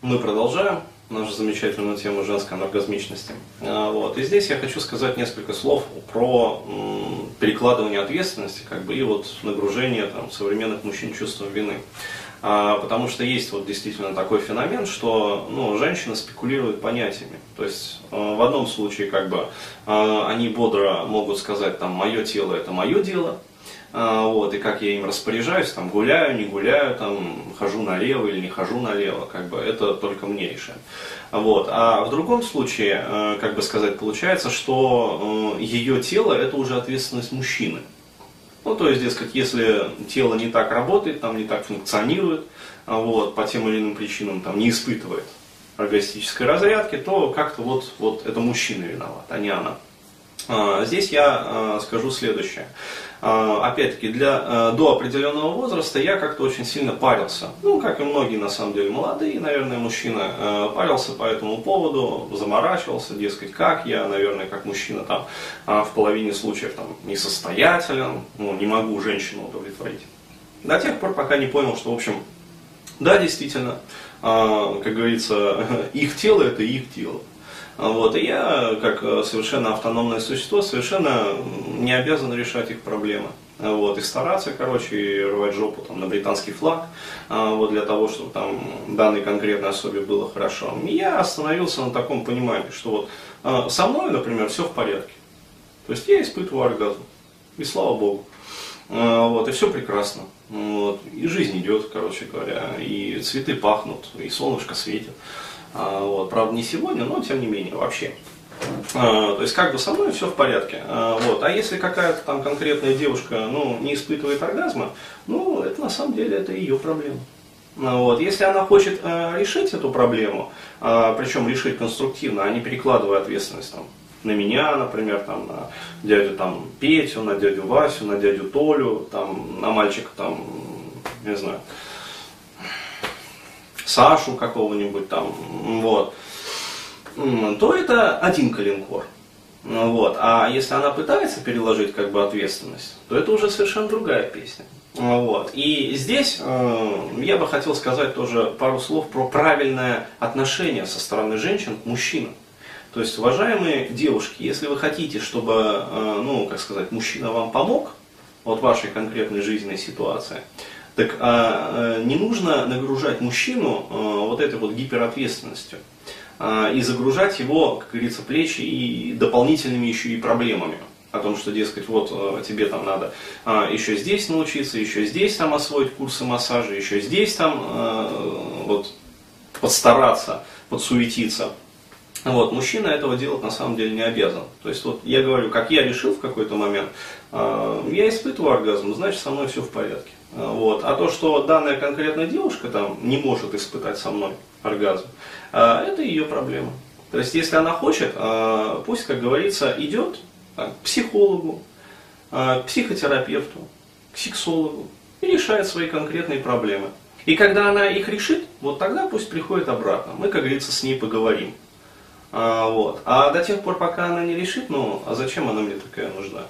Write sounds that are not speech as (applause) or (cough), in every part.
Мы продолжаем нашу замечательную тему женской анаргазмичности. А, вот. И здесь я хочу сказать несколько слов про перекладывание ответственности как бы, и вот нагружение там, современных мужчин чувством вины. А, потому что есть вот действительно такой феномен, что ну, женщины спекулируют понятиями. То есть а, в одном случае как бы они бодро могут сказать там мое тело это мое дело, вот, и как я им распоряжаюсь, там, гуляю, не гуляю, там, хожу налево или не хожу налево, как бы, это только мне решать. Вот. А в другом случае, э, как бы сказать, получается, что э, ее тело это уже ответственность мужчины. Ну, то есть, дескать, если тело не так работает, там не так функционирует, а вот, по тем или иным причинам там, не испытывает оргастической разрядки, то как-то вот, вот это мужчина виноват, а не она. А, здесь я э, скажу следующее. А, опять-таки, для, до определенного возраста я как-то очень сильно парился. Ну, как и многие, на самом деле, молодые, наверное, мужчины, парился по этому поводу, заморачивался, дескать, как я, наверное, как мужчина там а, в половине случаев там несостоятелен, ну, не могу женщину удовлетворить. До тех пор, пока не понял, что, в общем, да, действительно, а, как говорится, (laughs) их тело это их тело. Вот, и я, как э, совершенно автономное существо, совершенно не обязан решать их проблемы. Вот, и стараться, короче, и рвать жопу там, на британский флаг, а, вот, для того, чтобы там данной конкретной особе было хорошо. И я остановился на таком понимании, что вот а, со мной, например, все в порядке. То есть я испытываю оргазм. И слава богу. А, вот, и все прекрасно. Вот, и жизнь идет, короче говоря, и цветы пахнут, и солнышко светит. А, вот, правда, не сегодня, но тем не менее, вообще. А, то есть как бы со мной все в порядке. А, вот. А если какая-то там конкретная девушка ну, не испытывает оргазма, ну это на самом деле это ее проблема. Вот. Если она хочет решить эту проблему, причем решить конструктивно, а не перекладывая ответственность там, на меня, например, там, на дядю там, Петю, на дядю Васю, на дядю Толю, там, на мальчика, там, не знаю, Сашу какого-нибудь там, вот, то это один калинкор. Вот. А если она пытается переложить как бы ответственность, то это уже совершенно другая песня. Вот. И здесь э, я бы хотел сказать тоже пару слов про правильное отношение со стороны женщин к мужчинам. То есть, уважаемые девушки, если вы хотите, чтобы, э, ну, как сказать, мужчина вам помог, вот вашей конкретной жизненной ситуации, так а, не нужно нагружать мужчину а, вот этой вот гиперответственностью а, и загружать его, как говорится, плечи и дополнительными еще и проблемами о том, что, дескать, вот а, тебе там надо а, еще здесь научиться, еще здесь там освоить курсы массажа, еще здесь там а, вот подстараться, подсуетиться. Вот, мужчина этого делать на самом деле не обязан. То есть вот я говорю, как я решил в какой-то момент, э, я испытываю оргазм, значит со мной все в порядке. Вот. А то, что данная конкретная девушка там не может испытать со мной оргазм, э, это ее проблема. То есть если она хочет, э, пусть, как говорится, идет к психологу, к психотерапевту, к сексологу и решает свои конкретные проблемы. И когда она их решит, вот тогда пусть приходит обратно. Мы, как говорится, с ней поговорим. А, вот. а до тех пор, пока она не решит, ну, а зачем она мне такая нужна?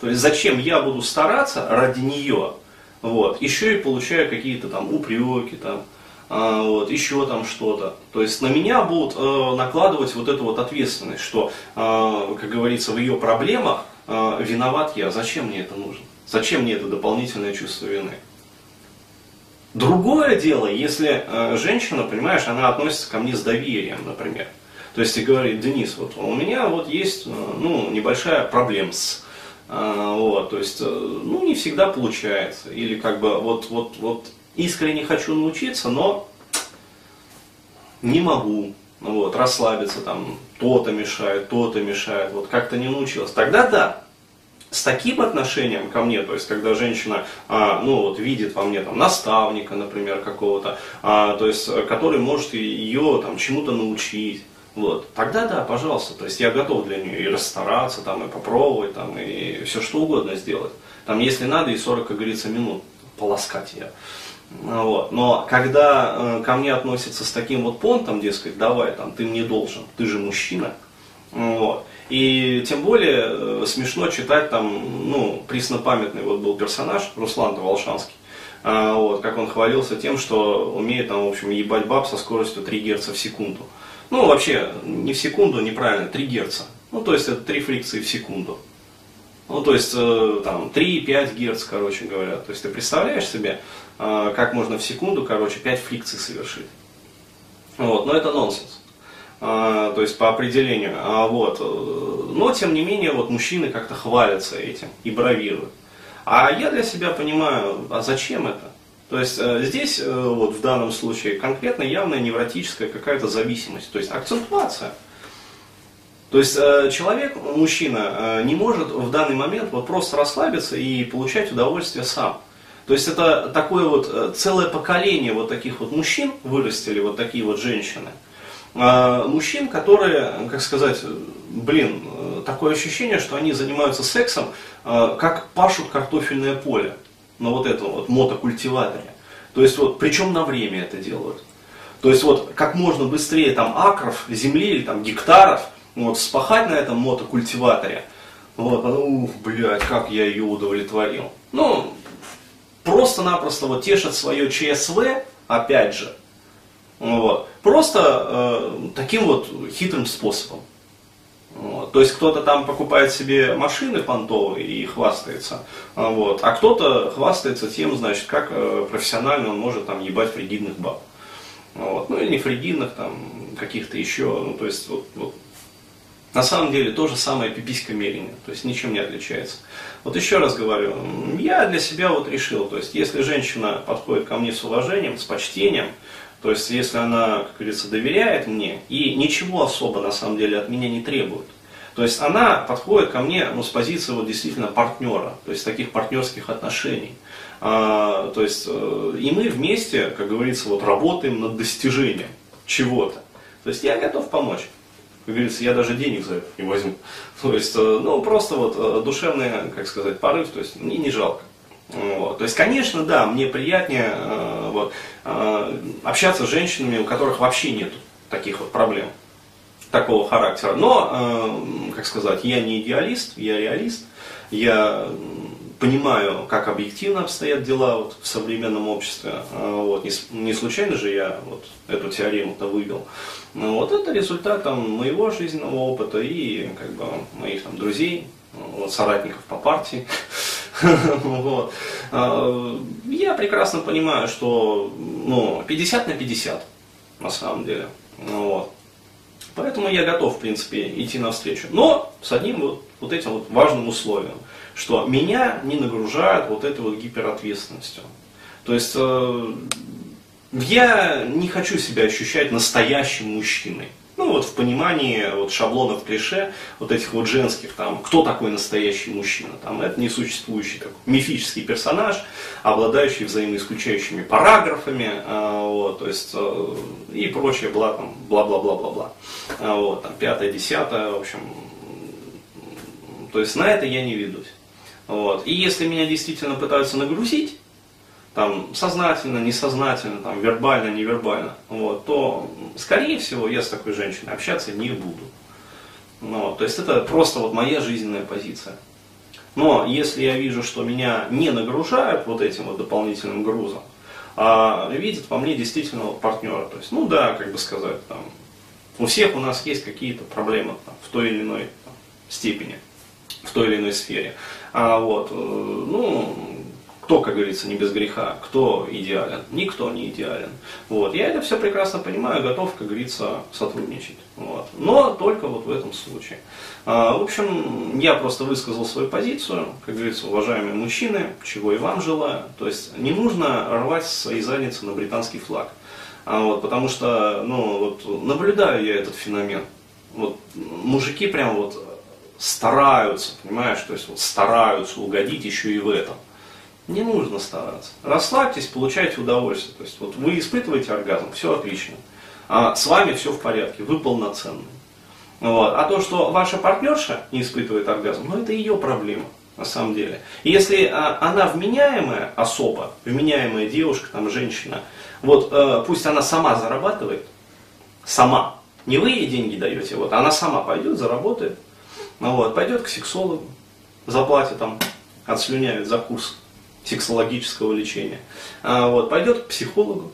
То есть зачем я буду стараться ради нее, вот, еще и получаю какие-то там упреки, там, а, вот, еще там что-то. То есть на меня будут э, накладывать вот эту вот ответственность, что, э, как говорится, в ее проблемах э, виноват я. Зачем мне это нужно? Зачем мне это дополнительное чувство вины? Другое дело, если э, женщина, понимаешь, она относится ко мне с доверием, например. То есть и говорит, Денис, вот у меня вот есть э, ну, небольшая проблема с вот, то есть, э, ну, не всегда получается. Или как бы вот, вот, вот искренне хочу научиться, но не могу. Вот, расслабиться там, то-то мешает, то-то мешает, вот как-то не научилась. Тогда да, с таким отношением ко мне, то есть когда женщина, а, ну вот видит во мне там наставника, например, какого-то, а, то есть который может ее там чему-то научить, вот, тогда да, пожалуйста, то есть я готов для нее и расстараться, там, и попробовать, там, и все что угодно сделать. Там, если надо, и 40, как говорится, минут полоскать ее. Вот. Но когда э, ко мне относятся с таким вот понтом, дескать, давай, там, ты мне должен, ты же мужчина. Вот. И тем более э, смешно читать там, ну, преснопамятный вот был персонаж, Руслан Волшанский, А, вот, как он хвалился тем, что умеет там, в общем, ебать баб со скоростью 3 Гц в секунду. Ну, вообще, не в секунду, неправильно, 3 Гц. Ну, то есть это 3 фрикции в секунду. Ну, то есть, э, там, 3-5 Гц, короче говоря. То есть, ты представляешь себе, э, как можно в секунду, короче, 5 фрикций совершить. Вот, но это нонсенс. А, то есть, по определению. А, вот. Э, но, тем не менее, вот мужчины как-то хвалятся этим и бравируют. А я для себя понимаю, а зачем это? То есть э, здесь, э, вот в данном случае, конкретно явная невротическая какая-то зависимость, то есть акцентуация. То есть э, человек, мужчина, не может в данный момент вот просто расслабиться и получать удовольствие сам. То есть это такое вот целое поколение вот таких вот мужчин вырастили, вот такие вот женщины. Мужчин, которые, как сказать, блин, такое ощущение, что они занимаются сексом, как пашут картофельное поле на вот этом вот мотокультиваторе. То есть вот, причем на время это делают. То есть вот как можно быстрее там акров земли или там гектаров вот, спахать на этом мотокультиваторе. Вот, ну, блядь, как я ее удовлетворил. Ну, просто-напросто вот тешат свое ЧСВ, опять же, вот, просто э, таким вот хитрым способом. То есть кто-то там покупает себе машины понтовые и хвастается, а, вот. а кто-то хвастается тем, значит, как э, профессионально он может там ебать фригидных баб. Вот. Ну или не фригидных, там, каких-то еще, ну то есть вот, вот. На самом деле то же самое пиписька мерение, то есть ничем не отличается. Вот еще раз говорю, я для себя вот решил, то есть если женщина подходит ко мне с уважением, с почтением, то есть, если она, как говорится, доверяет мне и ничего особо на самом деле от меня не требует, то есть она подходит ко мне ну, с позиции вот, действительно партнера, то есть таких партнерских отношений. А, то есть, э, и мы вместе, как говорится, вот, работаем над достижением чего-то. То есть я готов помочь. Как говорится, я даже денег за это не возьму. То есть, э, ну, просто вот э, душевный, как сказать, порыв, то есть мне не жалко. Вот. То есть, конечно, да, мне приятнее вот, общаться с женщинами, у которых вообще нет таких вот проблем такого характера. Но, э, как сказать, я не идеалист, я реалист. Я понимаю, как объективно обстоят дела вот, в современном обществе. Э, вот, не, случайно же я вот, эту теорему-то вывел. Вот это результат там, моего жизненного опыта и как бы, моих там, друзей, вот, соратников по партии. (laughs) А, я прекрасно понимаю, что ну, 50 на 50 на самом деле. Вот. Поэтому я готов, в принципе, идти навстречу. Но с одним вот, вот этим вот важным условием, что меня не нагружают вот этой вот гиперответственностью. То есть э, я не хочу себя ощущать настоящим мужчиной. Ну вот в понимании вот шаблонов клише, вот этих вот женских, там, кто такой настоящий мужчина, там, это несуществующий такой мифический персонаж, обладающий взаимоисключающими параграфами, а, вот, то есть, а, и прочее, бла, там, бла-бла-бла-бла-бла. А, вот, там, пятое, десятое, в общем, то есть на это я не ведусь. Вот. И если меня действительно пытаются нагрузить, там, сознательно, несознательно, там, вербально, невербально, вот, то, скорее всего, я с такой женщиной общаться не буду. Ну, то есть это просто вот моя жизненная позиция. Но если я вижу, что меня не нагружают вот этим вот дополнительным грузом, а видят во мне действительно вот партнера, то есть, ну да, как бы сказать, там, у всех у нас есть какие-то проблемы там, в той или иной там, степени, в той или иной сфере. А вот, э, ну, кто, как говорится, не без греха, кто идеален, никто не идеален. Вот. Я это все прекрасно понимаю, готов, как говорится, сотрудничать. Вот. Но только вот в этом случае. А, в общем, я просто высказал свою позицию, как говорится, уважаемые мужчины, чего и вам желаю. То есть не нужно рвать свои задницы на британский флаг. А, вот, потому что, ну, вот, наблюдаю я этот феномен. Вот, мужики прям вот стараются, понимаешь, то есть вот стараются угодить еще и в этом. Не нужно стараться. Расслабьтесь, получайте удовольствие. То есть вот вы испытываете оргазм, все отлично. А с вами все в порядке, вы полноценны. Вот. А то, что ваша партнерша не испытывает оргазм, ну это ее проблема на самом деле. И если а, она вменяемая особа, вменяемая девушка, там, женщина, вот э, пусть она сама зарабатывает, сама, не вы ей деньги даете, вот, она сама пойдет, заработает, ну, вот, пойдет к сексологу, заплатит там, отслюняет за курс сексологического лечения. А, вот, пойдет к психологу,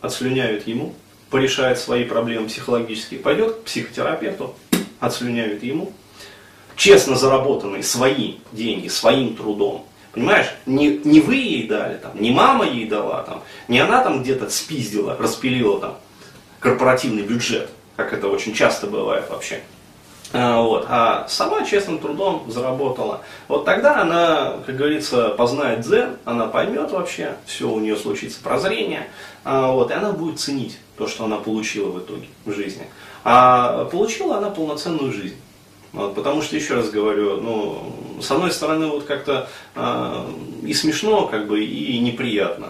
отслюняют ему, порешает свои проблемы психологические, пойдет к психотерапевту, отслюняют ему, честно заработанные свои деньги, своим трудом, Понимаешь, не, не вы ей дали, там, не мама ей дала, там, не она там где-то спиздила, распилила там корпоративный бюджет, как это очень часто бывает вообще. А, вот, а сама честным трудом заработала. Вот тогда она, как говорится, познает дзен, она поймет вообще, все у нее случится прозрение, а, вот, и она будет ценить то, что она получила в итоге в жизни. А получила она полноценную жизнь. Вот, потому что, еще раз говорю, ну, с одной стороны, вот как-то э, и смешно, как бы, и неприятно.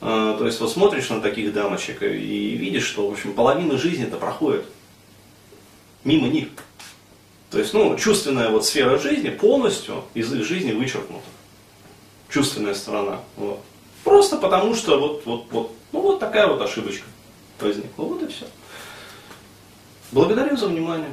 Э, то есть, вот смотришь на таких дамочек и видишь, что, в общем, половина жизни это проходит мимо них. То есть, ну, чувственная вот сфера жизни полностью из их жизни вычеркнута. Чувственная сторона. Вот. Просто потому что вот, вот, вот, ну, вот такая вот ошибочка возникла. Вот и все. Благодарю за внимание.